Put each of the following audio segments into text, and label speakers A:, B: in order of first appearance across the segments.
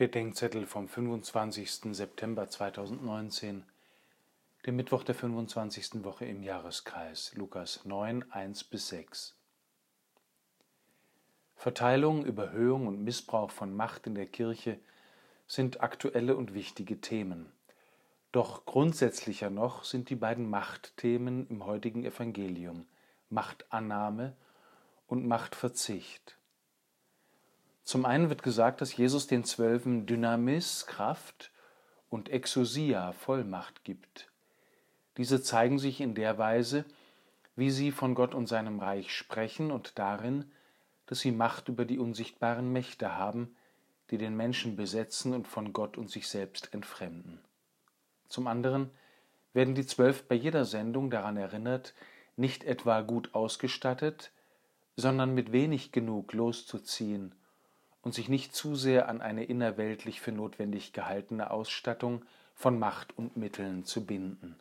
A: Bedenkzettel vom 25. September 2019, dem Mittwoch der 25. Woche im Jahreskreis, Lukas 9, 1 bis 6. Verteilung, Überhöhung und Missbrauch von Macht in der Kirche sind aktuelle und wichtige Themen. Doch grundsätzlicher noch sind die beiden Machtthemen im heutigen Evangelium Machtannahme und Machtverzicht. Zum einen wird gesagt, dass Jesus den Zwölfen Dynamis, Kraft, und Exousia, Vollmacht gibt. Diese zeigen sich in der Weise, wie sie von Gott und seinem Reich sprechen und darin, dass sie Macht über die unsichtbaren Mächte haben, die den Menschen besetzen und von Gott und sich selbst entfremden. Zum anderen werden die Zwölf bei jeder Sendung daran erinnert, nicht etwa gut ausgestattet, sondern mit wenig genug loszuziehen und sich nicht zu sehr an eine innerweltlich für notwendig gehaltene Ausstattung von Macht und Mitteln zu binden.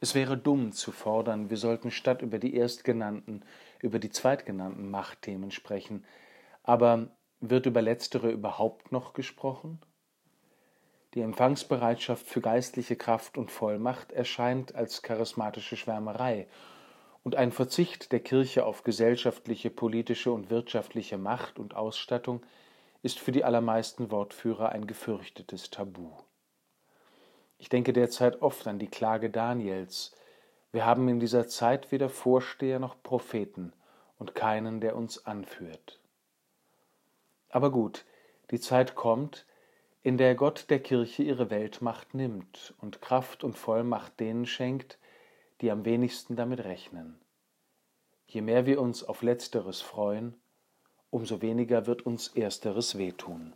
A: Es wäre dumm zu fordern, wir sollten statt über die erstgenannten, über die zweitgenannten Machtthemen sprechen, aber wird über letztere überhaupt noch gesprochen? Die Empfangsbereitschaft für geistliche Kraft und Vollmacht erscheint als charismatische Schwärmerei und ein Verzicht der Kirche auf gesellschaftliche, politische und wirtschaftliche Macht und Ausstattung ist für die allermeisten Wortführer ein gefürchtetes Tabu. Ich denke derzeit oft an die Klage Daniels. Wir haben in dieser Zeit weder Vorsteher noch Propheten und keinen, der uns anführt. Aber gut, die Zeit kommt, in der Gott der Kirche ihre Weltmacht nimmt und Kraft und Vollmacht denen schenkt, die am wenigsten damit rechnen. Je mehr wir uns auf letzteres freuen, umso weniger wird uns ersteres wehtun.